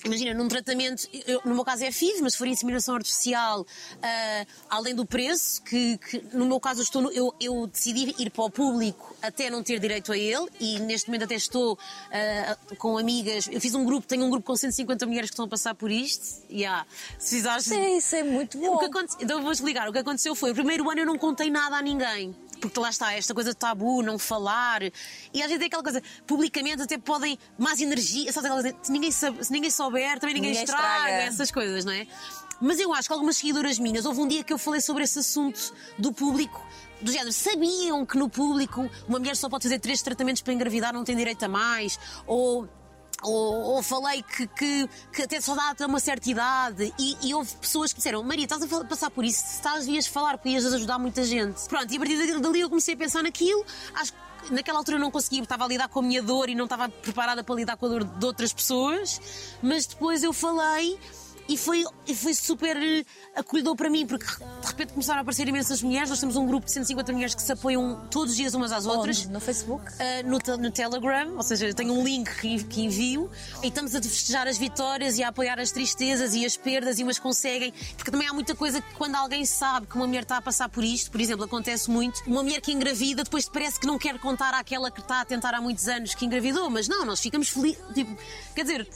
Imagina, num tratamento, eu- no meu caso é FIV, mas se for inseminação artificial, ah, além do preço, que, que no meu caso eu, estou no- eu, eu decidi ir para o público até não ter direito a ele e neste momento até estou ah, com amigas. Eu fiz um grupo, tenho um grupo com 150 mulheres que estão a passar por isto. E há, se precisares. Sim, isso é muito bom. O que aconte- Então vou explicar. O que aconteceu foi, o primeiro ano eu não contei nada a ninguém. Porque lá está, esta coisa de tabu, não falar. E às vezes é aquela coisa, publicamente até podem mais energia. Sabe aquela coisa, se ninguém, sabe- se ninguém souber, também ninguém, Ninguém estraga, estraga. essas coisas, não é? Mas eu acho que algumas seguidoras minhas, houve um dia que eu falei sobre esse assunto do público. Do género, sabiam que no público uma mulher só pode fazer três tratamentos para engravidar, não tem direito a mais? Ou ou, ou falei que, que, que até só dá até uma certa idade. E, e houve pessoas que disseram Maria, estás a passar por isso, estás devias falar porque ias ajudar muita gente. Pronto, e a partir dali eu comecei a pensar naquilo, acho que naquela altura eu não conseguia, estava a lidar com a minha dor e não estava preparada para lidar com a dor de outras pessoas, mas depois eu falei e foi, e foi super eh, acolhedor para mim, porque de repente começaram a aparecer imensas mulheres. Nós temos um grupo de 150 mulheres que se apoiam todos os dias umas às outras. Onde? No Facebook? Uh, no, te- no Telegram, ou seja, eu tenho um link que, que envio e estamos a festejar as vitórias e a apoiar as tristezas e as perdas e umas conseguem, porque também há muita coisa que quando alguém sabe que uma mulher está a passar por isto, por exemplo, acontece muito, uma mulher que engravida depois parece que não quer contar àquela que está a tentar há muitos anos que engravidou, mas não, nós ficamos felizes, tipo, quer dizer,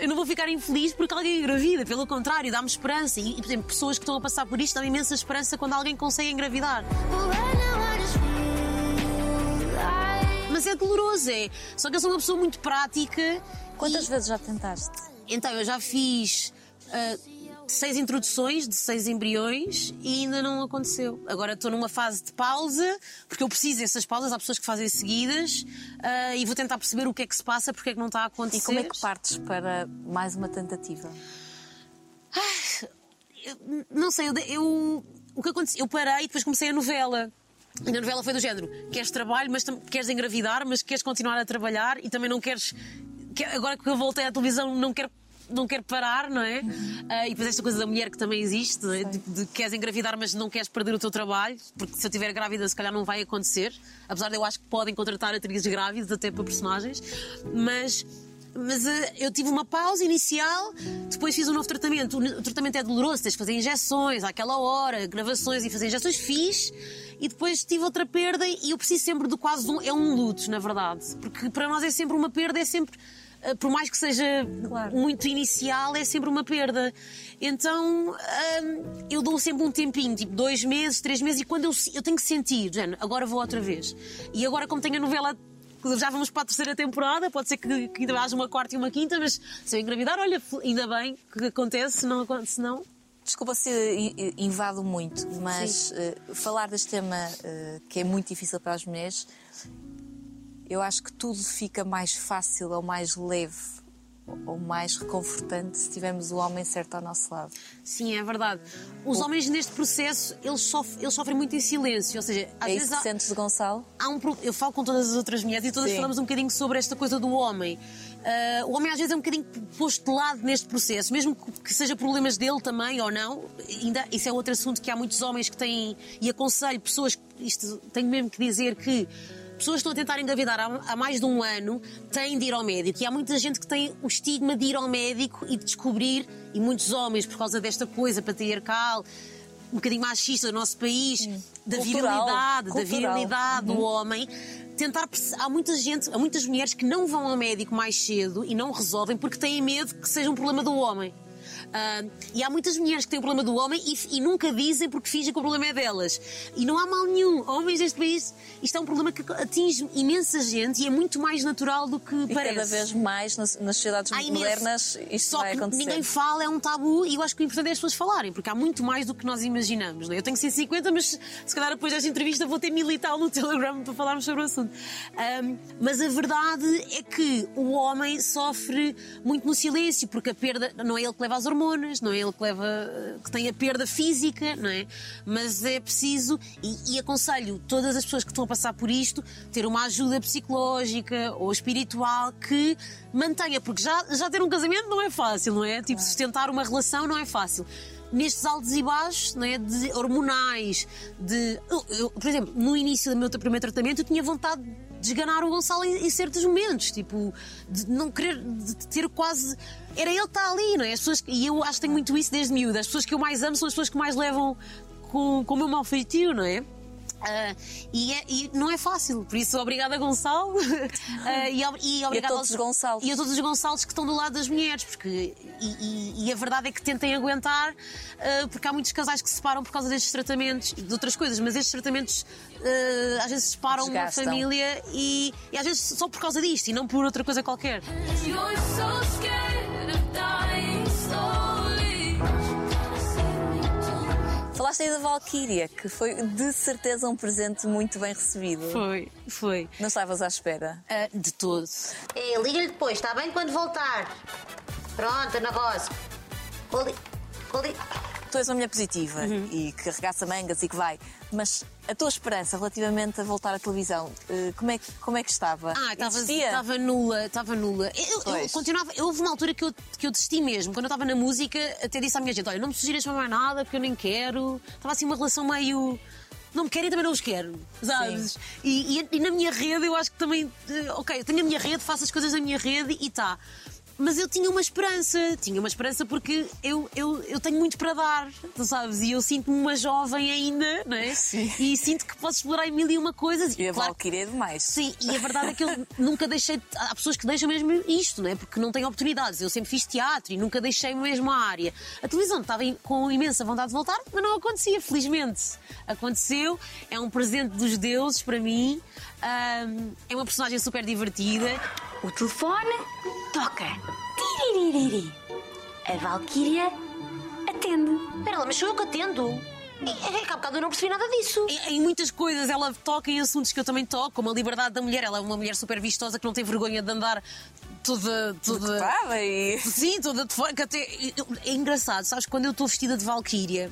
eu não vou ficar infeliz porque alguém engravida, pelo contrário, dá-me esperança e, por exemplo, pessoas que estão a passar por isto dão imensa esperança quando alguém consegue engravidar. Mas é doloroso, é. Só que eu sou uma pessoa muito prática. Quantas e- vezes já tentaste? Então, eu já fiz ah, seis introduções de seis embriões e ainda não aconteceu. Agora estou numa fase de pausa, porque eu preciso dessas pausas. Há pessoas que fazem seguidas ah, e vou tentar perceber o que é que se passa, porque é que não está a acontecer. E como é que partes para mais uma tentativa? Eu- não sei, eu, eu- o que aconteceu? Eu parei e depois comecei a novela. E na novela foi do género: queres trabalho, mas queres engravidar, mas queres continuar a trabalhar e também não queres. que- agora que eu voltei à televisão, não quero não quero parar, não é? Ah, e depois esta coisa da mulher que também existe, é? de, de queres engravidar, mas não queres perder o teu trabalho, porque se eu estiver grávida, se calhar não vai acontecer. Apesar de eu acho que podem contratar atrizes grávidas até para personagens, mas. Mas eh, eu tive uma pausa inicial, depois fiz um novo tratamento. O, tratamento é doloroso, tens de fazer injeções àquela hora, gravações e fazer injeções. Fiz e depois tive outra perda e eu preciso sempre de quase um. É um luto, na verdade. Porque para nós é sempre uma perda, é sempre. eh, Por mais que seja Claro. muito inicial, é sempre uma perda. Então hum, eu dou sempre um tempinho, tipo dois meses, três meses, e quando eu, eu tenho que sentir, agora vou outra vez. E agora, como tenho a novela já vamos para a terceira temporada, pode ser que, que ainda haja uma quarta e uma quinta, mas se eu engravidar, olha, ainda bem que acontece, se não, acon- se não. Desculpa se invado muito, mas eh, falar deste tema eh, que é muito difícil para as mulheres, eu acho que tudo fica mais fácil ou mais leve ou mais reconfortante se tivermos o homem certo ao nosso lado. Sim, é verdade. Os homens neste processo, eles, sof- eles sofrem muito em silêncio, ou seja, às é vezes isso que há, sentes Gonçalo? há um eu falo com todas as outras mulheres e todas Sim. falamos um bocadinho sobre esta coisa do homem. Ah, o homem às vezes é um bocadinho posto de lado neste processo, mesmo que, que seja problemas dele também ou não. Ainda, isso é outro assunto que há muitos homens que têm, e aconselho pessoas, isto tenho mesmo que dizer que pessoas que estão a tentar engravidar há, há mais de um ano têm de ir ao médico. E há muita gente que tem o estigma de ir ao médico e de descobrir, e muitos homens, por causa desta coisa patriarcal, um bocadinho machista do nosso país, da Cultural. virilidade, da Cultural. virilidade do homem, tentar há muita gente, há muitas mulheres que não vão ao médico mais cedo e não resolvem porque têm medo que seja um problema do homem. Ah, e há muitas mulheres que têm o problema do homem e, e nunca dizem porque fingem que o problema é delas. E não há mal nenhum. Homens deste país, isto é um problema que atinge imensa gente e é muito mais natural do que E parece. cada vez mais nas, nas sociedades Há imenso. modernas isto Só vai que acontecer. ninguém fala, é um tabu e eu acho que o importante é as pessoas falarem, porque há muito mais do que nós imaginamos. Não é? Eu tenho 150, mas se calhar depois desta entrevista vou ter mil tal no Telegram para falarmos sobre o assunto. Mas a verdade é que o homem sofre muito no silêncio, porque a perda não é ele que leva as hormonas, não é ele que leva que tem a perda física, não é? Mas é preciso, e, e aconselho todas as pessoas que estão a passar por isto, ter uma ajuda psicológica ou espiritual que mantenha, porque já, já ter um casamento não é fácil, não é? Tipo, sustentar uma relação não é fácil. Nestes altos e baixos, não é? De hormonais, de. eu- eu, por exemplo, no início do meu primeiro tratamento, eu tinha vontade de esganar o Gonçalo em, em certos momentos, tipo, de não querer, de ter quase. Era ele que está ali, não é? As pessoas, e eu acho que tenho muito isso desde miúda. As pessoas que eu mais amo são as pessoas que mais levam com, com o meu mau feitio, não é? Ah, e, é- e não é fácil, por isso obrigada Gonçalo Ah, e, e obrigada todos aos- os Gonçalos. e a todos os Gonçalves que estão do lado das mulheres porque, e, e- e a verdade é que tentem aguentar ah, porque há muitos casais que se separam por causa destes tratamentos e de outras coisas, mas estes tratamentos às vezes separam Desgastam. uma família e, e às vezes só por causa disto e não por outra coisa qualquer. Falaste aí da Valkyria, que foi de certeza um presente muito bem recebido. Foi, foi. Não estavas à espera. Ah, de todo. É, liga-lhe depois, está bem? Quando voltar. Pronto, Ana Rosa. Coli... Coli... Tu és uma mulher positiva Uhum. e que arregaça mangas e que vai, mas a tua esperança relativamente a voltar à televisão, eh, como é que, como é que estava? Ah, estava nula, estava nula. Eu, eu continuava, houve uma altura que eu, que eu desisti mesmo. Quando eu estava na música, até disse à minha gente: olha, não me sugiras para mais nada, porque eu nem quero. Estava assim uma relação meio. Não me quero e também não os quero, sabes? E, e- e na minha rede eu acho que também. eh, Ok, eu tenho a minha rede, faço as coisas na minha rede e tá. Mas eu tinha uma esperança, tinha uma esperança porque eu, eu, eu tenho muito para dar, tu sabes? E eu sinto-me uma jovem ainda, não é? Sim. E sinto que posso explorar em mil e uma coisas. E a Claro Valkyria é demais. Sim, e a verdade é que eu nunca deixei. Há pessoas que deixam mesmo isto, não é? Porque não têm oportunidades. Eu sempre fiz teatro e nunca deixei mesmo a área. A televisão estava com imensa vontade de voltar, mas não acontecia, felizmente. Aconteceu, é um presente dos deuses para mim. Ahm, é uma personagem super divertida. O telefone toca. Tiririri. A Valkyria atende. Espera lá, mas sou eu que atendo. É, é que há bocado eu não percebi nada disso. Em, muitas coisas ela toca em assuntos que eu também toco, como a liberdade da mulher. Ela é uma mulher super vistosa que não tem vergonha de andar toda. toda e. Sim, toda de fora. que Até, é engraçado, sabes? Quando eu estou vestida de Valkyria.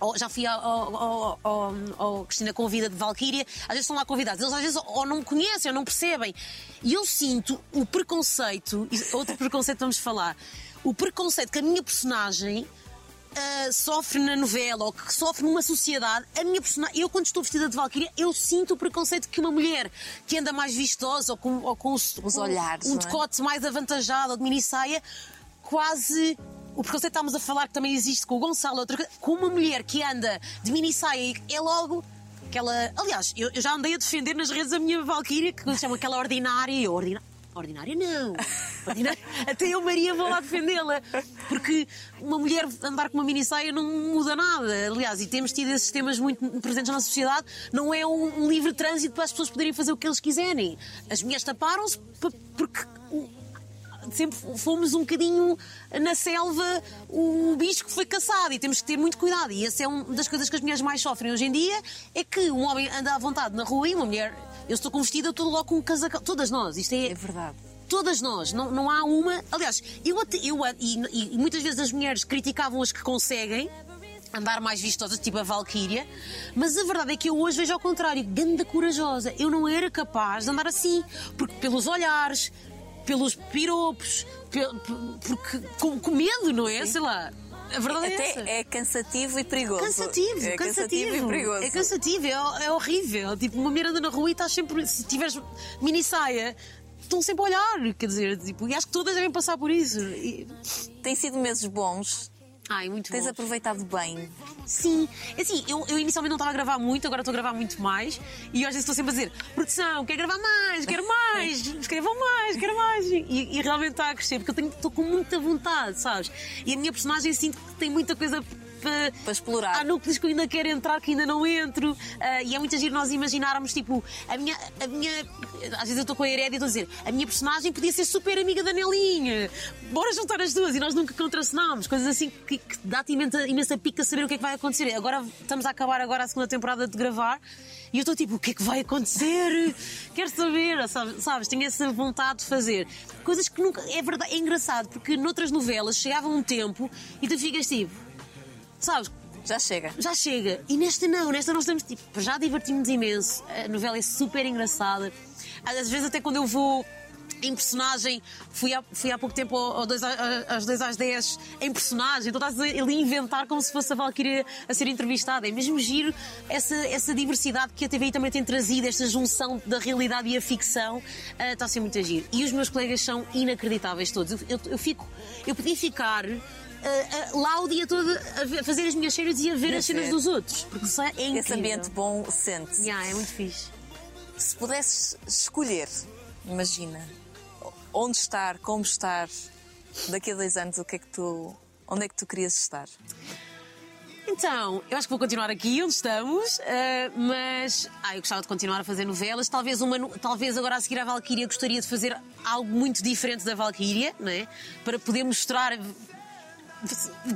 Ou já fui ao, ao, ao, ao- ao Cristina Convida de Valkyria, às vezes estão lá convidados, eles às vezes ou não me conhecem ou não percebem. E eu sinto o preconceito, outro preconceito vamos falar, o preconceito que a minha personagem ah, sofre na novela ou que sofre numa sociedade, a minha personagem, eu quando estou vestida de Valkyria, eu sinto o preconceito que uma mulher que anda mais vistosa ou com, ou com os, olhares, um não é? decote mais avantajado ou de mini saia, quase. O preconceito que estamos a falar que também existe com o Gonçalo, outra coisa, com uma mulher que anda de mini saia é logo aquela. Aliás, eu, eu já andei a defender nas redes a minha Valkyria, que se chama aquela ordinária, ordina- Ordinária não. Ordinária- Até eu, Maria, vou lá defendê-la. Porque uma mulher andar com uma mini saia não muda nada. Aliás, e temos tido esses temas muito presentes na sociedade. Não é um, um livre trânsito para as pessoas poderem fazer o que eles quiserem. As mulheres taparam-se porque sempre fomos um bocadinho na selva o bicho que foi caçado e temos que ter muito cuidado. E essa é uma das coisas que as mulheres mais sofrem hoje em dia: é que um homem anda à vontade na rua e uma mulher. Eu estou com vestido, eu estou logo com um casaco. Todas nós, isto é. É verdade. Todas nós, não, não há uma. Aliás, eu, eu e, e- e muitas vezes as mulheres criticavam as que conseguem andar mais vistosas, tipo a Valkyria, mas a verdade é que eu hoje vejo ao contrário, ganda corajosa. Eu não era capaz de andar assim, porque pelos olhares, pelos piropos, porque com, com medo, não é? Sei lá. A verdade é essa. Até é cansativo e perigoso. Cansativo, é cansativo. e perigoso. É cansativo, é, é horrível. Tipo, uma mulher anda na rua e estás sempre. Se tiveres mini saia, estão sempre a olhar. Quer dizer, tipo, e acho que todas devem passar por isso. E- Tem sido meses bons. Ai, muito Tens bom. aproveitado bem. Sim, assim, eu, eu inicialmente não estava a gravar muito, agora estou a gravar muito mais. E às vezes estou sempre a dizer: produção, quero gravar mais, quero mais, escrevam mais, quero mais. E, e realmente está a crescer, porque eu estou com muita vontade, sabes? E a minha personagem sinto que tem muita coisa para. Para explorar. Há núcleos que eu ainda quero entrar, que ainda não entro. Ah, e é muito giro nós imaginarmos, tipo, a minha. A minha às vezes eu estou com a Herédia e estou a dizer: a minha personagem podia ser super amiga da Nelinha. Bora juntar as duas. E nós nunca contracenámos. Coisas assim que, que dá-te imensa, imensa pica saber o que é que vai acontecer. Agora estamos a acabar agora a segunda temporada de gravar. E eu estou tipo, o que é que vai acontecer? Quero saber, sabes? sabes? Tenho essa vontade de fazer. Coisas que nunca. É verdade, é engraçado, porque noutras novelas chegava um tempo e tu ficas tipo, sabes? Já chega. já chega. E nesta não, nesta nós estamos tipo, já divertimos imenso. A novela é super engraçada. Às vezes até quando eu vou em personagem, fui há, fui há pouco tempo ao, ao dois, a- às 2 às 10 em personagem, então estás ali a inventar como se fosse a Valkyria a ser entrevistada. É mesmo giro essa, essa diversidade que a TVI também tem trazido, esta junção da realidade e a ficção, ah, está a ser muito giro. E os meus colegas são inacreditáveis todos. Eu, eu- eu fico, eu podia ficar ah, ah, lá o dia todo a, ver- a fazer as minhas séries e a ver as cenas dos outros, porque é incrível. Esse ambiente bom sente-se. Yeah, é muito fixe. Se pudesses escolher, imagina, onde estar, como estar, daqui a dois anos, o que é que tu. Onde é que tu querias estar? Então, eu acho que vou continuar aqui onde estamos, eh, mas ah, eu gostava de continuar a fazer novelas. Talvez, uma, talvez agora a seguir à Valkyria gostaria de fazer algo muito diferente da Valkyria, não é? Para poder mostrar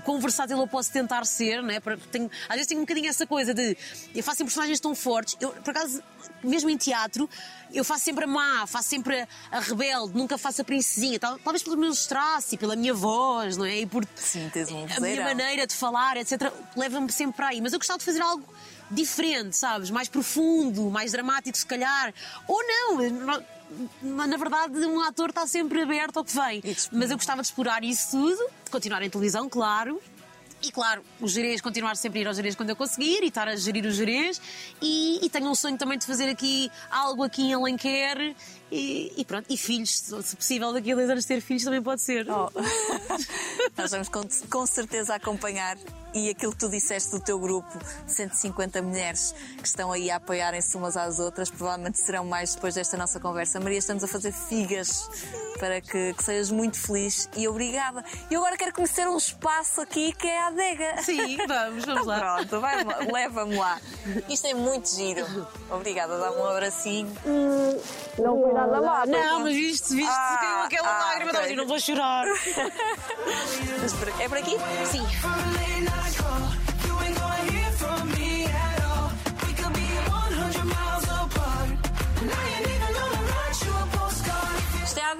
quão versátil eu posso tentar ser, é? Para- tenho- às vezes tenho um bocadinho essa coisa de eu faço sempre personagens tão fortes. Eu, por acaso, mesmo em teatro, eu faço sempre a má, faço sempre a, a rebelde, nunca faço a princesinha. Tal- Talvez pelos meus traços e pela minha voz, não é? E por Sim, um a minha maneira de falar, etc., leva-me sempre para aí. Mas eu gostava de fazer algo diferente, sabes? Mais profundo, mais dramático, se calhar. Ou não. Na, verdade, um ator está sempre aberto ao que vem. Mas eu gostava de explorar isso tudo, de continuar em televisão, claro. E claro, os gerês, continuar sempre a ir aos gerês quando eu conseguir e estar a gerir os gerês. E, e tenho um sonho também de fazer aqui algo aqui em Alenquer. E, e pronto, e filhos, se possível, daqui a dois anos ter filhos também pode ser. Oh. Nós vamos com, com certeza acompanhar e aquilo que tu disseste do teu grupo, 150 mulheres que estão aí a apoiarem-se umas às outras, provavelmente serão mais depois desta nossa conversa. Maria, estamos a fazer figas para que, que sejas muito feliz e obrigada. E agora quero conhecer um espaço aqui que é a adega. Sim, vamos, vamos lá. Pronto, vai- leva-me lá. Isto é muito giro. Obrigada, dá-me um abracinho. Não Não, mas viste, viste, Ah, caiu aquela ah, lágrima ok. atrás e não vou chorar. É por aqui? Sim.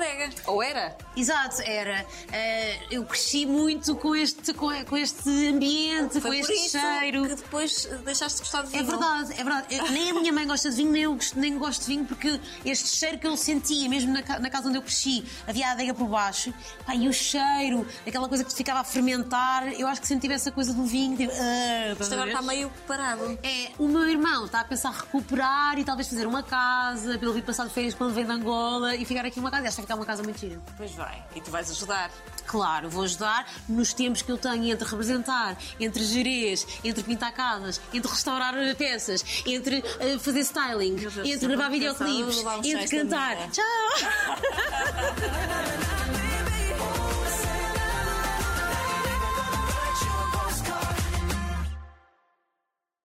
Adega. Ou era? Exato, era. Eh, eu cresci muito com este, com, com este ambiente, Foi com este isso cheiro. que depois deixaste de gostar de vinho. É verdade, é verdade. Eu- nem a minha mãe gosta de vinho, nem eu gosto, nem gosto de vinho, porque este cheiro que eu sentia, mesmo na, na casa onde eu cresci, havia a adega por baixo, pá, e o cheiro, aquela coisa que ficava a fermentar, eu acho que tive essa coisa do vinho. Tipo, estás Isto agora está meio parado. É, o meu irmão está a pensar recuperar e talvez fazer uma casa, pelo vir passar de férias quando vem de Angola e ficar aqui uma casa. Esta ficar uma casa muito gira. Pois vai. E tu vais ajudar. Claro, vou ajudar nos tempos que eu tenho entre representar, entre gerês, entre pintar casas, entre restaurar peças, entre eh, fazer styling, Deus, entre gravar videoclipes, entre cantar. Tchau!